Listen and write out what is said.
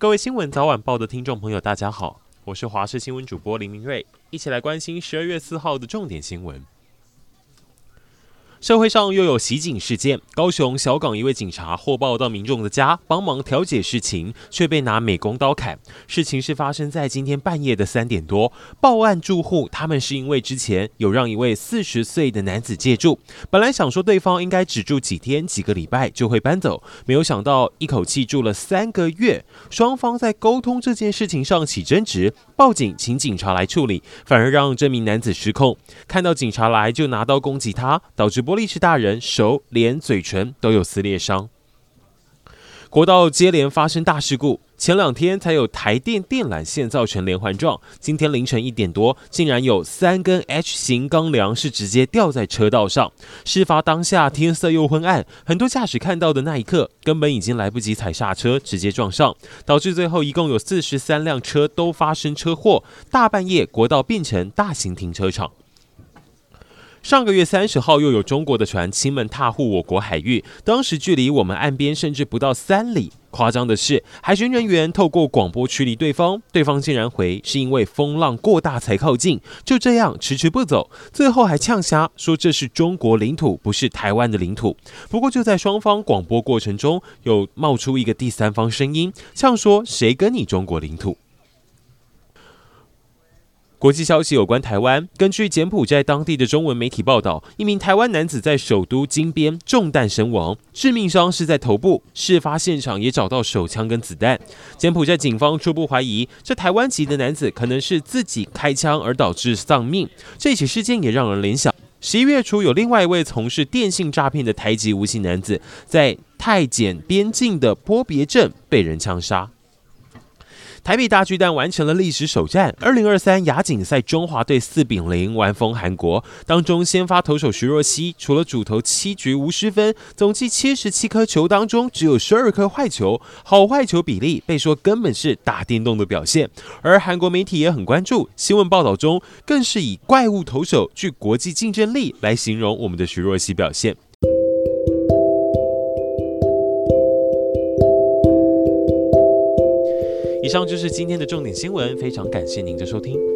各位新闻早晚报的听众朋友，大家好，我是华视新闻主播林明瑞，一起来关心十二月四号的重点新闻。社会上又有袭警事件，高雄小港一位警察获报到民众的家帮忙调解事情，却被拿美工刀砍。事情是发生在今天半夜的三点多。报案住户他们是因为之前有让一位四十岁的男子借住，本来想说对方应该只住几天几个礼拜就会搬走，没有想到一口气住了三个月。双方在沟通这件事情上起争执，报警请警察来处理，反而让这名男子失控，看到警察来就拿刀攻击他，导致玻璃池大人手、脸、嘴唇都有撕裂伤。国道接连发生大事故，前两天才有台电电缆线造成连环撞，今天凌晨一点多，竟然有三根 H 型钢梁是直接吊在车道上。事发当下天色又昏暗，很多驾驶看到的那一刻，根本已经来不及踩刹车，直接撞上，导致最后一共有四十三辆车都发生车祸。大半夜，国道变成大型停车场。上个月三十号，又有中国的船亲们踏户我国海域，当时距离我们岸边甚至不到三里。夸张的是，海巡人员透过广播驱离对方，对方竟然回是因为风浪过大才靠近，就这样迟迟不走，最后还呛瞎说这是中国领土，不是台湾的领土。不过就在双方广播过程中，又冒出一个第三方声音，呛说谁跟你中国领土？国际消息有关台湾，根据柬埔寨当地的中文媒体报道，一名台湾男子在首都金边中弹身亡，致命伤是在头部。事发现场也找到手枪跟子弹。柬埔寨警方初步怀疑，这台湾籍的男子可能是自己开枪而导致丧命。这起事件也让人联想，十一月初有另外一位从事电信诈骗的台籍无姓男子，在泰柬边境的坡别镇被人枪杀。台北大巨蛋完成了历史首战，二零二三亚锦赛中华队四比零完封韩国。当中先发投手徐若曦，除了主投七局无失分，总计七十七颗球当中只有十二颗坏球，好坏球比例被说根本是打电动的表现。而韩国媒体也很关注，新闻报道中更是以怪物投手具国际竞争力来形容我们的徐若曦表现。以上就是今天的重点新闻，非常感谢您的收听。